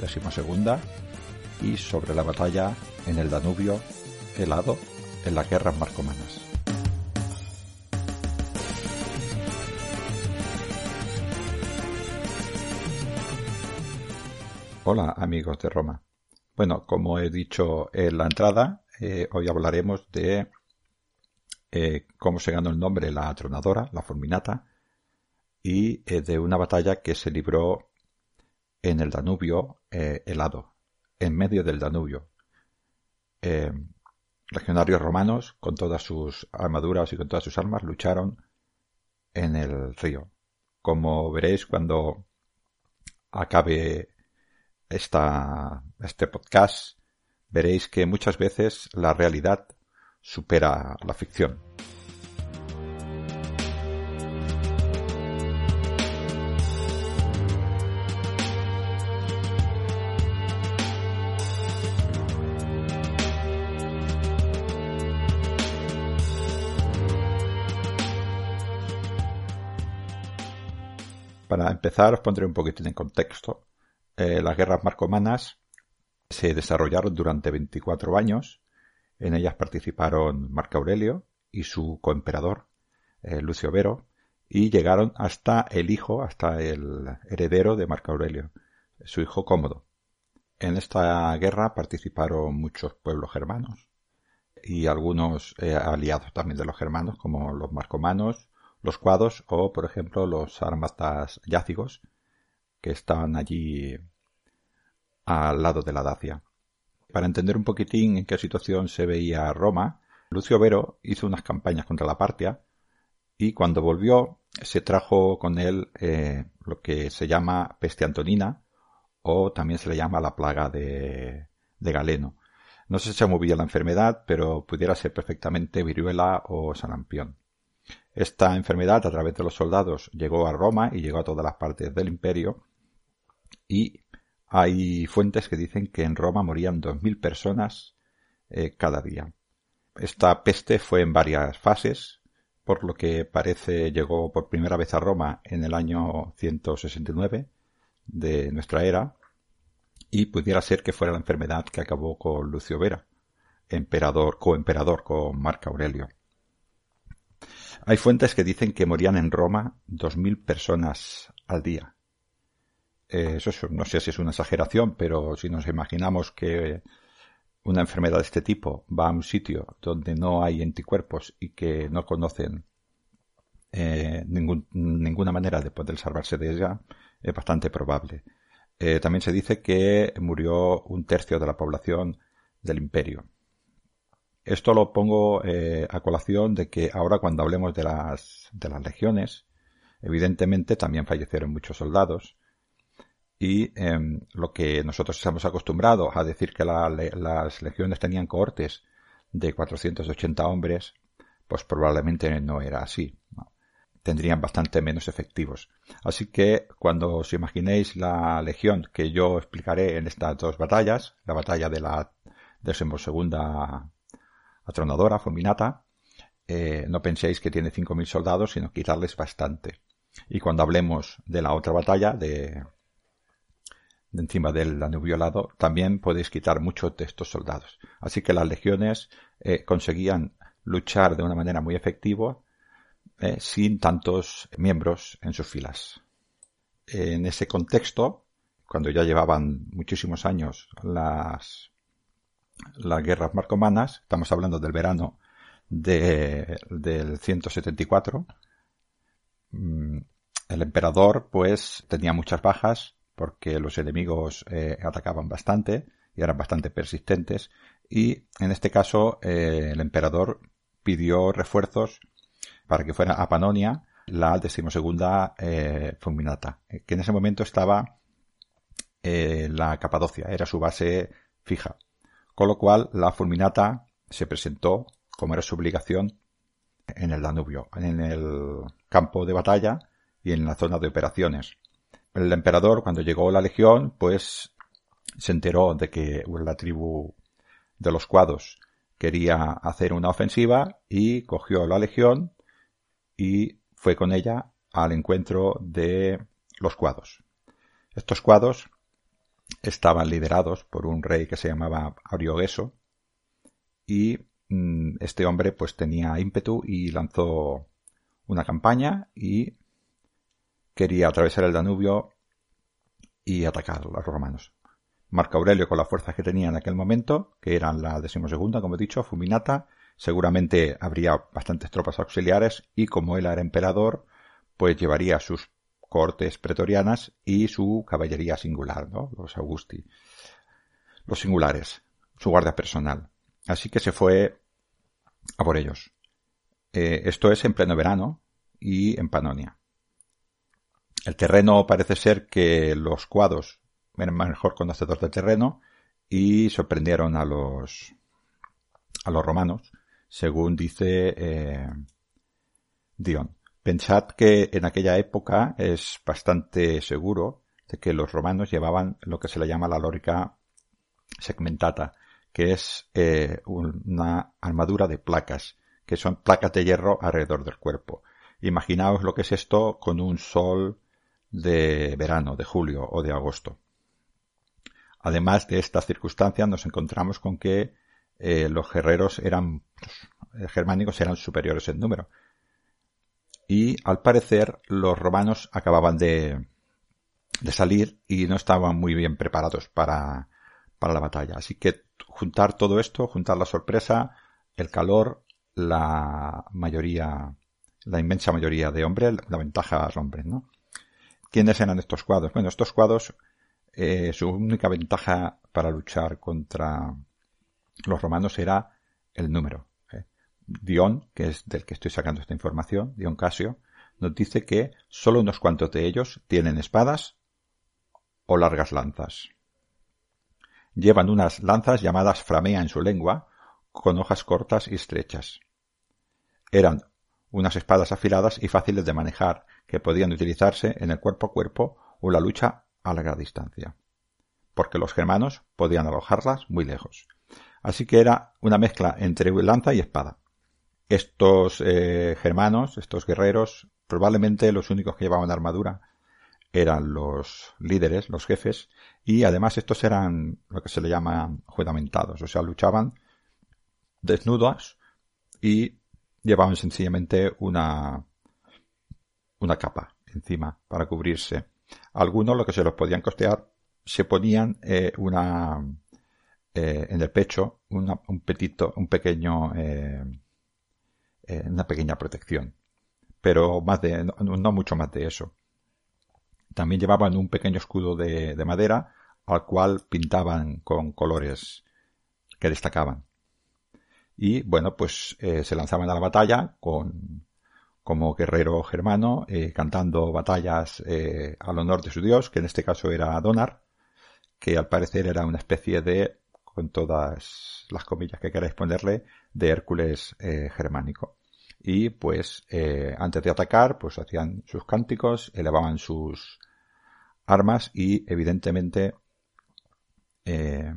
decimosegunda y sobre la batalla en el Danubio helado en las guerras marcomanas. Hola amigos de Roma. Bueno, como he dicho en la entrada, eh, hoy hablaremos de eh, cómo se ganó el nombre la atronadora, la fulminata, y eh, de una batalla que se libró en el Danubio helado, en medio del Danubio. legionarios romanos, con todas sus armaduras y con todas sus armas, lucharon en el río. Como veréis cuando acabe esta, este podcast, veréis que muchas veces la realidad supera la ficción. Para empezar os pondré un poquito en contexto. Eh, las guerras marcomanas se desarrollaron durante 24 años. En ellas participaron Marco Aurelio y su coemperador, eh, Lucio Vero, y llegaron hasta el hijo, hasta el heredero de Marco Aurelio, su hijo Cómodo. En esta guerra participaron muchos pueblos germanos y algunos eh, aliados también de los germanos, como los marcomanos, los cuados o, por ejemplo, los armatas yácigos, que estaban allí al lado de la Dacia. Para entender un poquitín en qué situación se veía Roma, Lucio Vero hizo unas campañas contra la Partia y cuando volvió se trajo con él eh, lo que se llama peste antonina o también se le llama la plaga de, de Galeno. No se sabe muy bien la enfermedad, pero pudiera ser perfectamente viruela o sarampión. Esta enfermedad a través de los soldados llegó a Roma y llegó a todas las partes del imperio y hay fuentes que dicen que en Roma morían 2.000 personas eh, cada día. Esta peste fue en varias fases, por lo que parece llegó por primera vez a Roma en el año 169 de nuestra era, y pudiera ser que fuera la enfermedad que acabó con Lucio Vera, emperador, coemperador con Marco Aurelio. Hay fuentes que dicen que morían en Roma 2.000 personas al día. Eh, eso no sé si es una exageración, pero si nos imaginamos que una enfermedad de este tipo va a un sitio donde no hay anticuerpos y que no conocen eh, ninguna manera de poder salvarse de ella, es bastante probable. Eh, también se dice que murió un tercio de la población del imperio. Esto lo pongo a colación de que ahora cuando hablemos de las, de las legiones, evidentemente también fallecieron muchos soldados, y em, lo que nosotros estamos acostumbrados a decir que las legiones tenían cohortes de 480 hombres, pues probablemente no era así. Tendrían bastante menos efectivos. Así que cuando os imaginéis la legión que yo explicaré en estas dos batallas, la batalla de la decimosegunda atronadora, Fulminata, eh, no penséis que tiene 5.000 soldados, sino quitarles bastante. Y cuando hablemos de la otra batalla, de encima del anubiolado, también podéis quitar muchos de estos soldados. Así que las legiones eh, conseguían luchar de una manera muy efectiva eh, sin tantos miembros en sus filas. En ese contexto, cuando ya llevaban muchísimos años las, las guerras marcomanas, estamos hablando del verano de, del 174, mm, el emperador pues tenía muchas bajas porque los enemigos eh, atacaban bastante y eran bastante persistentes y en este caso eh, el emperador pidió refuerzos para que fuera a Panonia la decimosegunda eh, fulminata que en ese momento estaba eh, la Capadocia, era su base fija. Con lo cual la fulminata se presentó, como era su obligación, en el Danubio, en el campo de batalla y en la zona de operaciones. El emperador, cuando llegó la legión, pues se enteró de que la tribu de los cuados quería hacer una ofensiva y cogió la legión y fue con ella al encuentro de los cuados. Estos cuados estaban liderados por un rey que se llamaba Ariogeso y mm, este hombre pues tenía ímpetu y lanzó una campaña y quería atravesar el Danubio y atacar a los romanos. Marco Aurelio con las fuerzas que tenía en aquel momento, que eran la decimosegunda, como he dicho, Fuminata, seguramente habría bastantes tropas auxiliares y como él era emperador, pues llevaría sus cortes pretorianas y su caballería singular, ¿no? Los Augusti. Los singulares, su guardia personal. Así que se fue a por ellos. Eh, esto es en pleno verano y en Panonia. El terreno parece ser que los cuados eran mejor conocedores del terreno y sorprendieron a los a los romanos, según dice eh, Dion. Pensad que en aquella época es bastante seguro de que los romanos llevaban lo que se le llama la lórica segmentata, que es eh, una armadura de placas, que son placas de hierro alrededor del cuerpo. Imaginaos lo que es esto con un sol de verano, de julio o de agosto. Además de estas circunstancias nos encontramos con que eh, los guerreros eran los germánicos eran superiores en número y al parecer los romanos acababan de, de salir y no estaban muy bien preparados para, para la batalla. Así que juntar todo esto, juntar la sorpresa, el calor, la mayoría, la inmensa mayoría de hombres, la ventaja a los hombres, ¿no? ¿Quiénes eran estos cuadros? Bueno, estos cuadros, eh, su única ventaja para luchar contra los romanos era el número. Dion, que es del que estoy sacando esta información, Dion Casio, nos dice que solo unos cuantos de ellos tienen espadas o largas lanzas. Llevan unas lanzas llamadas framea en su lengua, con hojas cortas y estrechas. Eran unas espadas afiladas y fáciles de manejar, que podían utilizarse en el cuerpo a cuerpo o la lucha a larga distancia, porque los germanos podían alojarlas muy lejos. Así que era una mezcla entre lanza y espada. Estos eh, germanos, estos guerreros, probablemente los únicos que llevaban armadura eran los líderes, los jefes, y además estos eran lo que se le llaman juramentados, o sea, luchaban desnudos y llevaban sencillamente una, una capa encima para cubrirse. Algunos, lo que se los podían costear, se ponían eh, una eh, en el pecho un petito, un pequeño eh, una pequeña protección. Pero más de, no, mucho más de eso. También llevaban un pequeño escudo de, madera al cual pintaban con colores que destacaban. Y bueno, pues eh, se lanzaban a la batalla con, como guerrero germano, eh, cantando batallas al honor de su dios, que en este caso era Donar, que al parecer era una especie de, con todas las comillas que queráis ponerle, de Hércules germánico y pues eh, antes de atacar pues hacían sus cánticos, elevaban sus armas y evidentemente eh,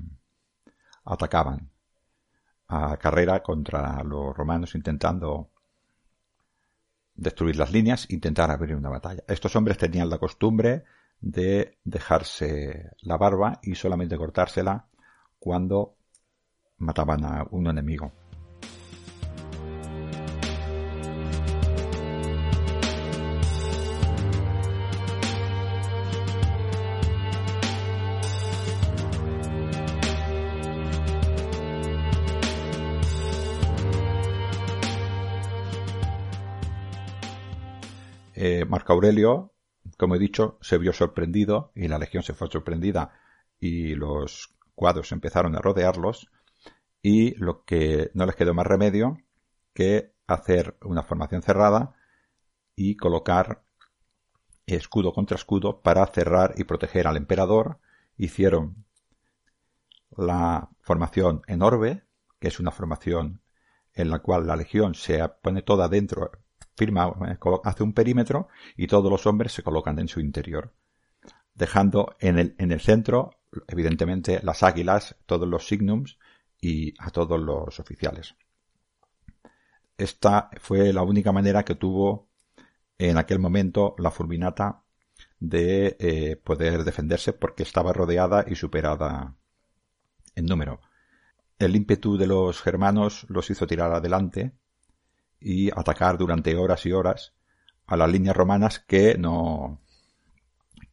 atacaban a carrera contra los romanos intentando destruir las líneas, intentar abrir una batalla. Estos hombres tenían la costumbre de dejarse la barba y solamente cortársela cuando mataban a un enemigo. Marco Aurelio, como he dicho, se vio sorprendido y la legión se fue sorprendida y los cuadros empezaron a rodearlos y lo que no les quedó más remedio que hacer una formación cerrada y colocar escudo contra escudo para cerrar y proteger al emperador. Hicieron la formación en orbe, que es una formación en la cual la legión se pone toda dentro, firma, hace un perímetro y todos los hombres se colocan en su interior, dejando en el, en el centro, evidentemente, las águilas, todos los signums y a todos los oficiales. Esta fue la única manera que tuvo en aquel momento la fulminata de eh, poder defenderse porque estaba rodeada y superada en número. El ímpetu de los germanos los hizo tirar adelante y atacar durante horas y horas a las líneas romanas que no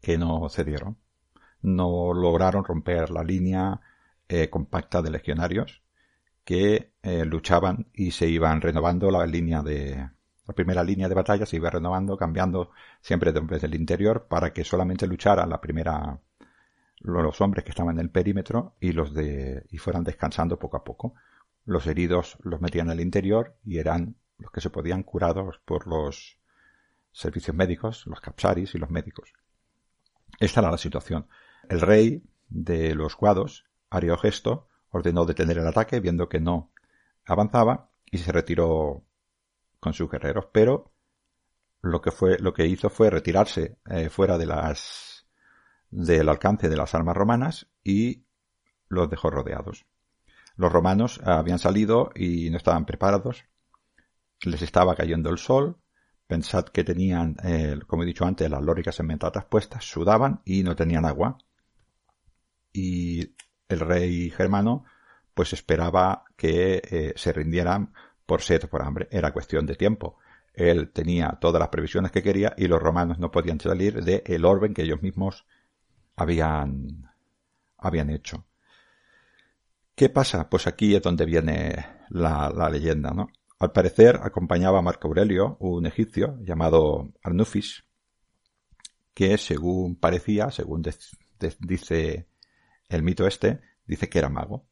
que no cedieron. No lograron romper la línea eh, compacta de legionarios que eh, luchaban y se iban renovando la línea de la primera línea de batalla se iba renovando, cambiando siempre de hombres del interior para que solamente luchara la primera los hombres que estaban en el perímetro y los de y fueran descansando poco a poco. Los heridos los metían al interior y eran los que se podían curados por los servicios médicos, los capsaris y los médicos. Esta era la situación. El rey de los cuados, Ariogesto, ordenó detener el ataque viendo que no avanzaba y se retiró con sus guerreros, pero lo que fue lo que hizo fue retirarse eh, fuera de las del alcance de las armas romanas y los dejó rodeados. Los romanos habían salido y no estaban preparados. Les estaba cayendo el sol. Pensad que tenían, eh, como he dicho antes, las lóricas enmentadas puestas, sudaban y no tenían agua. Y el rey germano pues esperaba que eh, se rindieran por sed por hambre. Era cuestión de tiempo. Él tenía todas las previsiones que quería y los romanos no podían salir del el orden que ellos mismos habían, habían hecho. ¿Qué pasa? Pues aquí es donde viene la, leyenda, ¿no? Al parecer acompañaba a Marco Aurelio un egipcio llamado Arnufis, que según parecía, según dice el mito este, dice que era mago.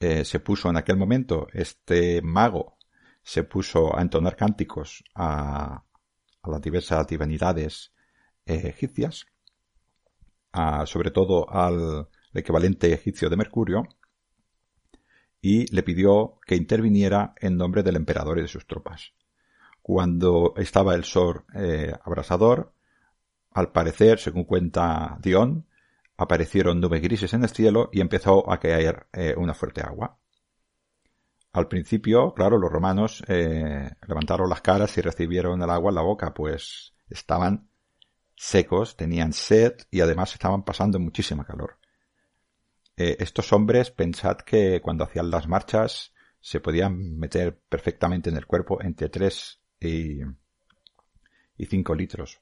Eh, se puso en aquel momento, este mago se puso a entonar cánticos a, a las diversas divinidades eh, egipcias sobre todo al equivalente egipcio de Mercurio, y le pidió que interviniera en nombre del emperador y de sus tropas. Cuando estaba el sol eh, abrasador, al parecer, según cuenta Dion, aparecieron nubes grises en el cielo y empezó a caer eh, una fuerte agua. Al principio, claro, los romanos eh, levantaron las caras y recibieron el agua en la boca, pues estaban secos, tenían sed y además estaban pasando muchísima calor. Eh, estos hombres, pensad que cuando hacían las marchas se podían meter perfectamente en el cuerpo entre 3 y, y 5 litros.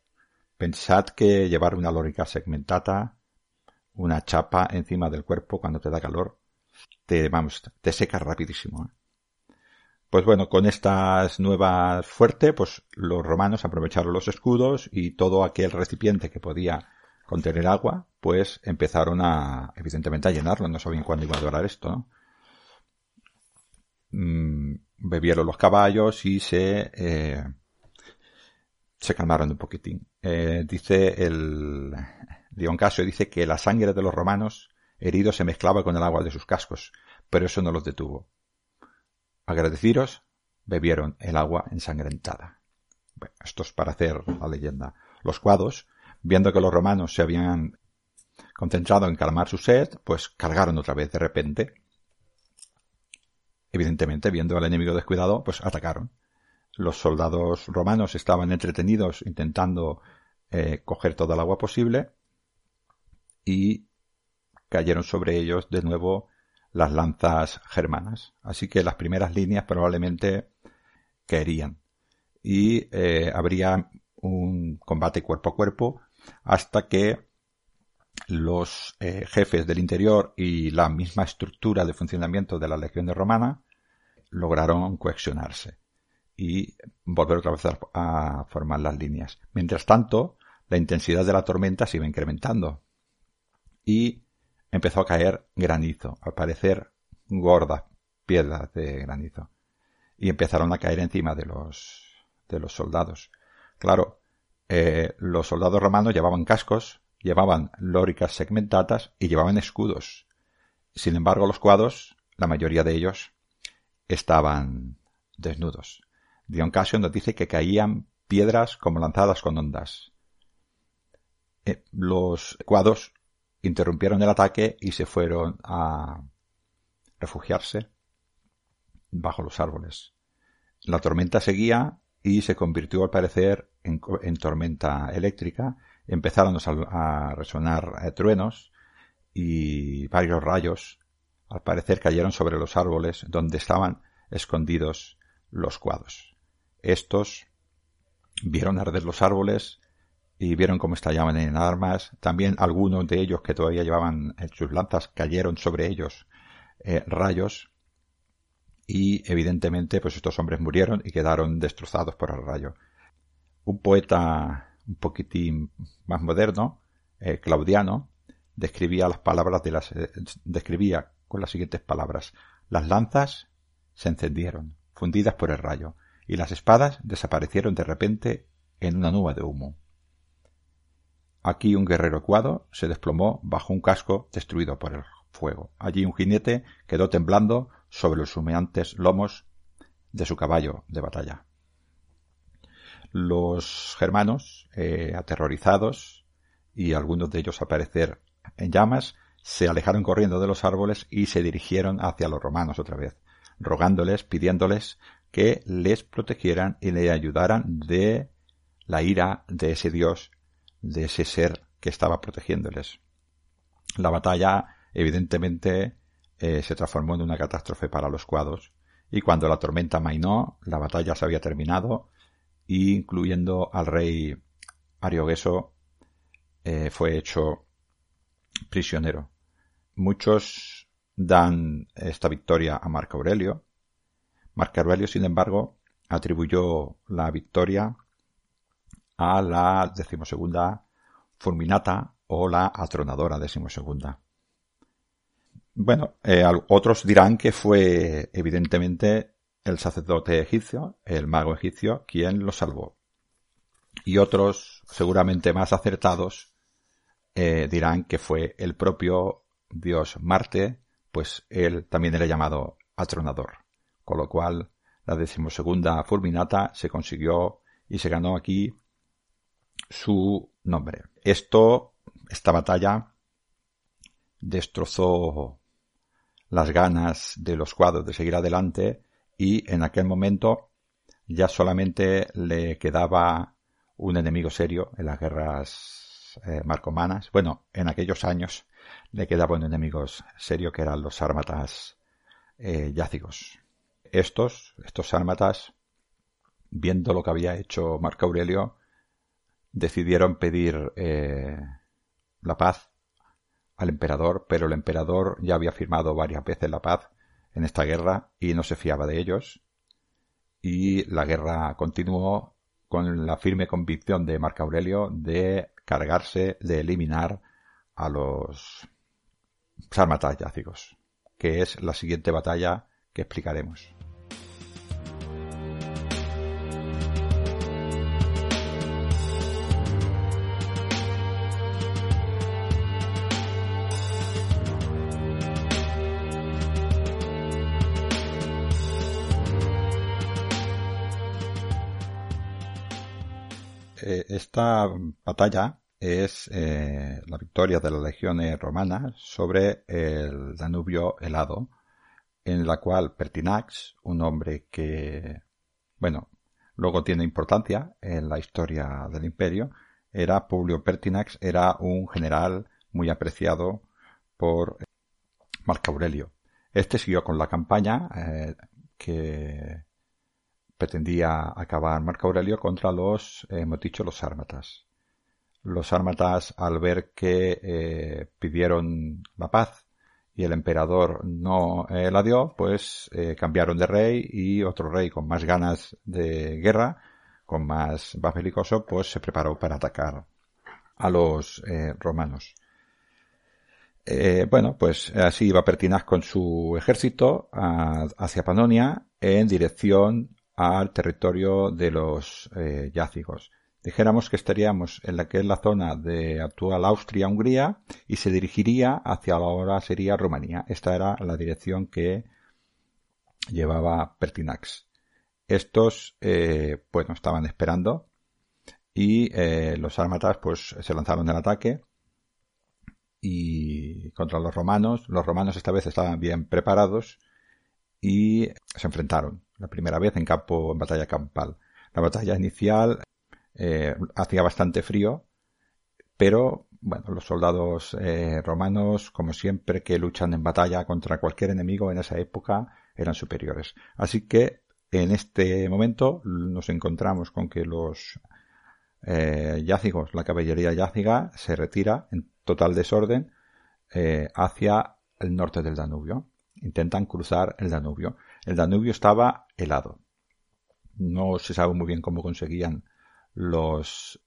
Pensad que llevar una lórica segmentada, una chapa encima del cuerpo cuando te da calor, te, vamos, te seca rapidísimo. ¿eh? Pues bueno, con estas nuevas fuertes, pues los romanos aprovecharon los escudos y todo aquel recipiente que podía contener agua, pues empezaron a, evidentemente, a llenarlo. No sabían cuándo iba a durar esto, ¿no? Mm, bebieron los caballos y se, eh, se calmaron un poquitín. Eh, dice el, Dion Casio dice que la sangre de los romanos heridos se mezclaba con el agua de sus cascos, pero eso no los detuvo. Agradeciros, bebieron el agua ensangrentada. Bueno, esto es para hacer la leyenda. Los cuados, viendo que los romanos se habían concentrado en calmar su sed, pues cargaron otra vez de repente. Evidentemente, viendo al enemigo descuidado, pues atacaron. Los soldados romanos estaban entretenidos intentando eh, coger toda el agua posible y cayeron sobre ellos de nuevo las lanzas germanas. Así que las primeras líneas probablemente caerían. Y eh, habría un combate cuerpo a cuerpo hasta que los eh, jefes del interior y la misma estructura de funcionamiento de la legión de romana lograron coexionarse y volver otra vez a formar las líneas. Mientras tanto, la intensidad de la tormenta se iba incrementando y empezó a caer granizo, al parecer gordas piedras de granizo. Y empezaron a caer encima de los, de los soldados. Claro, eh, los soldados romanos llevaban cascos llevaban lóricas segmentatas y llevaban escudos. Sin embargo, los cuadros, la mayoría de ellos, estaban desnudos. Dion Casio nos dice que caían piedras como lanzadas con ondas. Eh, los cuadros interrumpieron el ataque y se fueron a refugiarse bajo los árboles. La tormenta seguía y se convirtió al parecer en, tormenta eléctrica. Empezaron a, resonar eh, truenos y varios rayos al parecer cayeron sobre los árboles donde estaban escondidos los cuadros. Estos vieron arder los árboles y vieron cómo estallaban en armas. También algunos de ellos que todavía llevaban sus lanzas cayeron sobre ellos eh, rayos y evidentemente pues estos hombres murieron y quedaron destrozados por el rayo. Un poeta un poquitín más moderno, eh, Claudiano, describía las palabras de las eh, describía con las siguientes palabras: las lanzas se encendieron, fundidas por el rayo, y las espadas desaparecieron de repente en una nube de humo. Aquí un guerrero cuado se desplomó bajo un casco destruido por el fuego. Allí un jinete quedó temblando sobre los humeantes lomos de su caballo de batalla. Los germanos, eh, aterrorizados, y algunos de ellos aparecer en llamas, se alejaron corriendo de los árboles y se dirigieron hacia los romanos otra vez, rogándoles, pidiéndoles que les protegieran y le ayudaran de la ira de ese dios, de ese ser que estaba protegiéndoles. La batalla evidentemente eh, se transformó en una catástrofe para los cuadros y cuando la tormenta mainó, la batalla se había terminado incluyendo al rey Ariogueso eh, fue hecho prisionero. Muchos dan esta victoria a Marco Aurelio. Marco Aurelio, sin embargo, atribuyó la victoria a la decimosegunda fulminata o la atronadora decimosegunda. Bueno, eh, otros dirán que fue evidentemente el sacerdote egipcio, el mago egipcio, quien lo salvó. Y otros, seguramente más acertados, eh, dirán que fue el propio dios Marte, pues él también era llamado atronador. Con lo cual, la decimosegunda fulminata se consiguió y se ganó aquí su nombre. Esto, esta batalla, destrozó las ganas de los cuadros de seguir adelante y en aquel momento ya solamente le quedaba un enemigo serio en las guerras eh, marcomanas. Bueno, en aquellos años le quedaba un enemigo serio que eran los sármatas eh, yácigos. Estos, estos sármatas, viendo lo que había hecho Marco Aurelio, decidieron pedir eh, la paz al emperador, pero el emperador ya había firmado varias veces la paz en esta guerra y no se fiaba de ellos. Y la guerra continuó con la firme convicción de Marco Aurelio de cargarse, de eliminar a los yácigos, que es la siguiente batalla que explicaremos. Esta batalla es eh, la victoria de las legiones romanas sobre el Danubio helado, en la cual Pertinax, un hombre que, bueno, luego tiene importancia en la historia del imperio, era Publio Pertinax, era un general muy apreciado por Marco Aurelio. Este siguió con la campaña eh, que pretendía acabar Marco Aurelio contra los, eh, hemos dicho, los sármatas. Los sármatas, al ver que eh, pidieron la paz y el emperador no eh, la dio, pues cambiaron de rey y otro rey con más ganas de guerra, con más, más belicoso, pues se preparó para atacar a los romanos. bueno, pues así iba Pertinaz con su ejército hacia Panonia en dirección al territorio de los eh, yácigos. Dijéramos que estaríamos en la que es la zona de actual Austria-Hungría y se dirigiría hacia la hora sería Rumanía. Esta era la dirección que llevaba Pertinax. Estos, eh, bueno, estaban esperando y eh, los armatas pues se lanzaron el ataque y contra los romanos. Los romanos esta vez estaban bien preparados y se enfrentaron la primera vez en campo en batalla campal. La batalla inicial eh, hacía bastante frío, pero bueno, los soldados eh, romanos, como siempre que luchan en batalla contra cualquier enemigo en esa época, eran superiores. Así que en este momento nos encontramos con que los eh, yácigos, la caballería yáciga, se retira en total desorden eh, hacia el norte del Danubio. Intentan cruzar el Danubio. El Danubio estaba helado. No se sabe muy bien cómo conseguían los,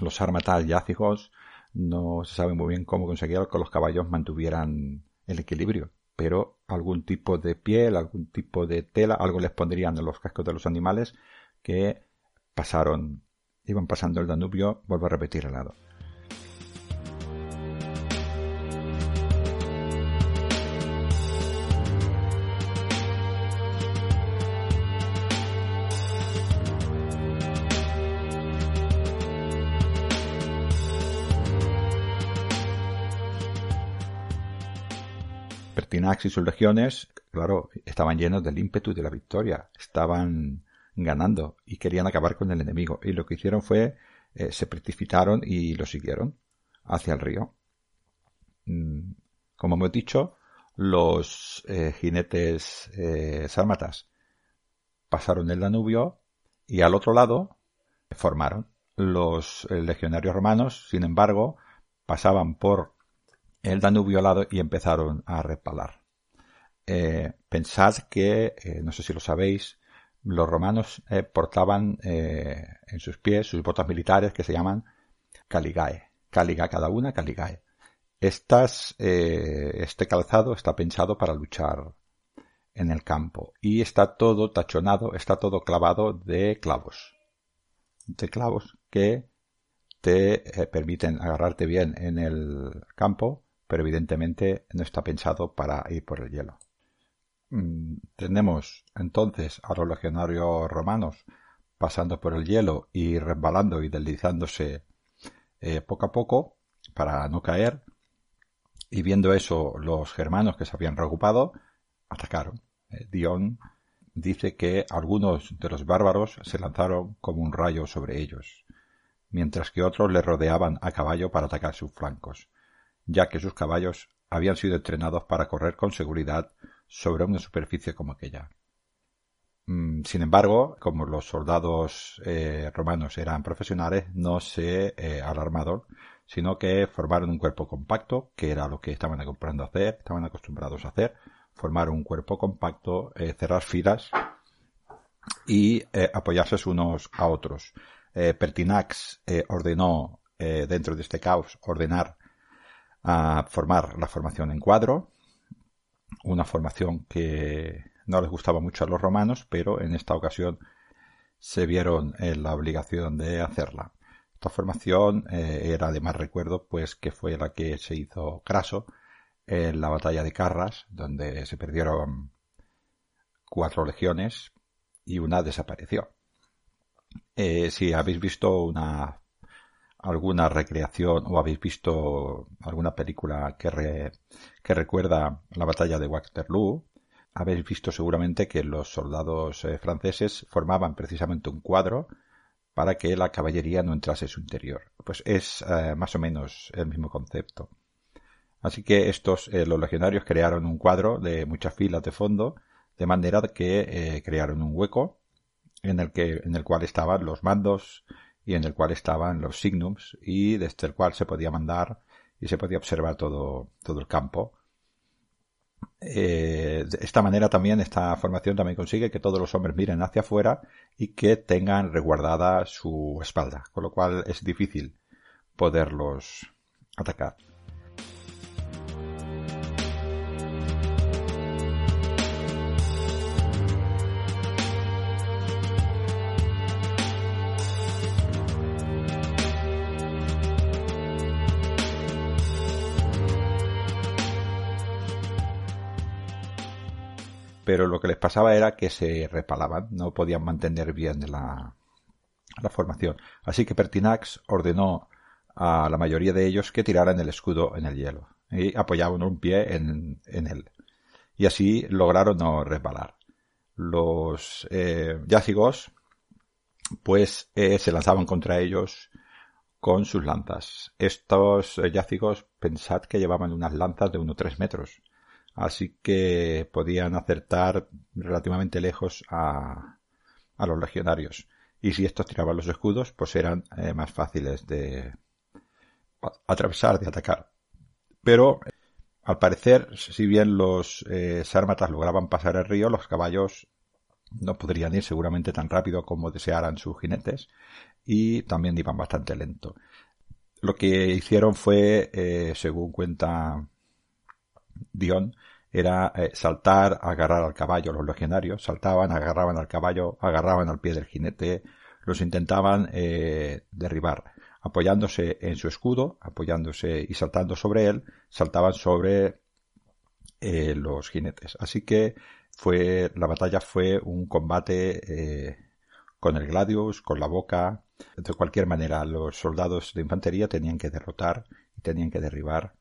los armatal yácigos. No se sabe muy bien cómo conseguían que los caballos mantuvieran el equilibrio. Pero algún tipo de piel, algún tipo de tela, algo les pondrían en los cascos de los animales que pasaron iban pasando el Danubio, vuelvo a repetir el y sus legiones, claro, estaban llenos del ímpetu de la victoria, estaban ganando y querían acabar con el enemigo. Y lo que hicieron fue, eh, se precipitaron y lo siguieron hacia el río. Mm, como hemos dicho, los eh, jinetes eh, sármatas pasaron el Danubio y al otro lado formaron. Los legionarios romanos, sin embargo, pasaban por el Danubio al lado y empezaron a repalar. Pensad que, no sé si lo sabéis, los romanos eh, portaban eh, en sus pies sus botas militares que se llaman caligae. Caliga cada una, caligae. Eh, este calzado está pensado para luchar en el campo y está todo tachonado, está todo clavado de clavos. De clavos que te permiten agarrarte bien en el campo, pero evidentemente no está pensado para ir por el hielo. Mm, tenemos entonces a los legionarios romanos pasando por el hielo y resbalando y deslizándose eh, poco a poco para no caer. Y viendo eso, los germanos que se habían reocupado atacaron. Eh, Dion dice que algunos de los bárbaros se lanzaron como un rayo sobre ellos, mientras que otros le rodeaban a caballo para atacar sus flancos, ya que sus caballos habían sido entrenados para correr con seguridad sobre una superficie como aquella. Mm, sin embargo, como los soldados eh, romanos eran profesionales, no se eh, alarmaron, sino que formaron un cuerpo compacto, que era lo que estaban acostumbrados a hacer, estaban acostumbrados a hacer, formar un cuerpo compacto, eh, cerrar filas y apoyarse unos a otros. Pertinax ordenó, dentro de este caos, ordenar a formar la formación en cuadro, una formación que no les gustaba mucho a los romanos, pero en esta ocasión se vieron en la obligación de hacerla. Esta formación eh, era de más recuerdo, pues que fue la que se hizo Craso en la batalla de Carras, donde se perdieron cuatro legiones y una desapareció. Eh, si habéis visto una alguna recreación o habéis visto alguna película que, que recuerda la batalla de Waterloo, habéis visto seguramente que los soldados eh, franceses formaban precisamente un cuadro para que la caballería no entrase en su interior. Pues es eh, más o menos el mismo concepto. Así que estos, eh, los legionarios crearon un cuadro de muchas filas de fondo, de manera que crearon un hueco en el que, en el cual estaban los mandos y en el cual estaban los signums y desde el cual se podía mandar y se podía observar todo, todo el campo. Eh, de esta manera también, esta formación también consigue que todos los hombres miren hacia afuera y que tengan resguardada su espalda, con lo cual es difícil poderlos atacar. Pero lo que les pasaba era que se repalaban, no podían mantener bien la, formación. Así que Pertinax ordenó a la mayoría de ellos que tiraran el escudo en el hielo y apoyaban un pie en, él. Y así lograron no resbalar. Los eh, yácigos pues eh, se lanzaban contra ellos con sus lanzas. Estos eh, yácigos, pensad que llevaban unas lanzas de 1-3 metros. Así que podían acertar relativamente lejos a, a los legionarios. Y si estos tiraban los escudos, pues eran eh, más fáciles de atravesar, de atacar. Pero, al parecer, si bien los eh, sármatas lograban pasar el río, los caballos no podrían ir seguramente tan rápido como desearan sus jinetes y también iban bastante lento. Lo que hicieron fue, eh, según cuenta Dion, era eh, saltar, agarrar al caballo. Los legionarios saltaban, agarraban al caballo, agarraban al pie del jinete, los intentaban eh, derribar. Apoyándose en su escudo, apoyándose y saltando sobre él, saltaban sobre eh, los jinetes. Así que fue la batalla fue un combate con el gladius, con la boca. De cualquier manera, los soldados de infantería tenían que derrotar y tenían que derribar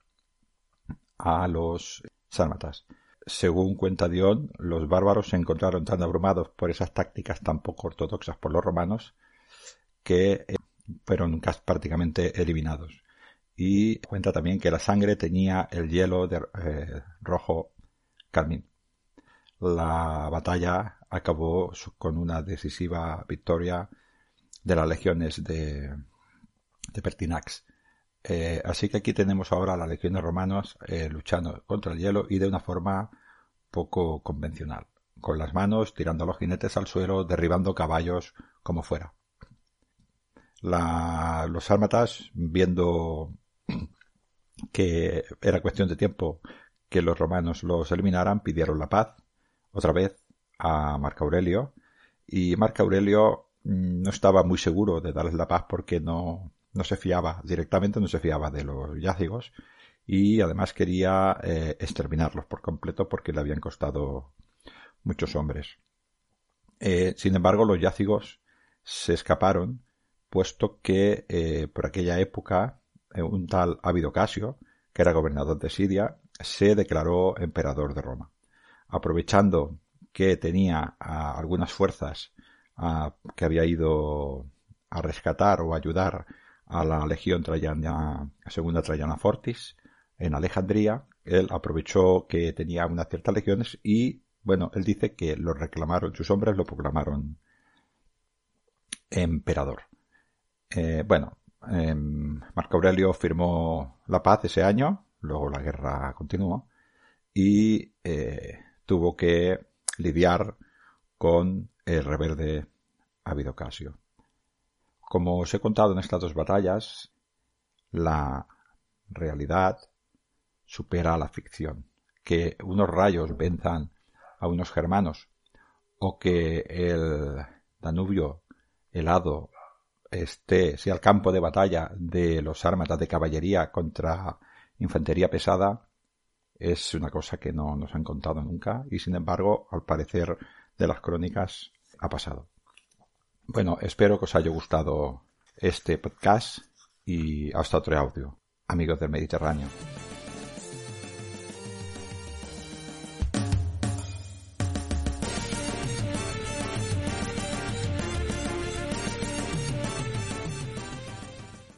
a los sármatas. Según cuenta Dion, los bárbaros se encontraron tan abrumados por esas tácticas tan poco ortodoxas por los romanos que eh, fueron prácticamente eliminados. Y cuenta también que la sangre tenía el hielo de eh, rojo carmín. La batalla acabó con una decisiva victoria de las legiones de, de Pertinax. Eh, así que aquí tenemos ahora a las legiones romanas eh, luchando contra el hielo y de una forma poco convencional, con las manos tirando a los jinetes al suelo, derribando caballos como fuera. los sármatas, viendo que era cuestión de tiempo que los romanos los eliminaran, pidieron la paz otra vez a Marco Aurelio y Marco Aurelio mm, no estaba muy seguro de darles la paz porque no, no se fiaba, directamente no se fiaba de los yácigos y además quería eh, exterminarlos por completo porque le habían costado muchos hombres. Eh, sin embargo, los yácigos se escaparon puesto que eh, por aquella época un tal Ávido Casio, que era gobernador de Siria, se declaró emperador de Roma. Aprovechando que tenía algunas fuerzas que había ido a rescatar o ayudar a la legión Traiana, segunda Traiana Fortis en Alejandría. Él aprovechó que tenía unas ciertas legiones y, bueno, él dice que lo reclamaron, sus hombres lo proclamaron emperador. Eh, bueno, em, Marco Aurelio firmó la paz ese año, luego la guerra continuó y eh, tuvo que lidiar con el rebelde Avidocasio. Como os he contado en estas dos batallas, la realidad supera a la ficción. Que unos rayos venzan a unos germanos o que el Danubio helado esté, sea el campo de batalla de los armas de caballería contra infantería pesada, es una cosa que no nos han contado nunca y sin embargo, al parecer de las crónicas, ha pasado. Bueno, espero que os haya gustado este podcast y hasta otro audio, amigos del Mediterráneo.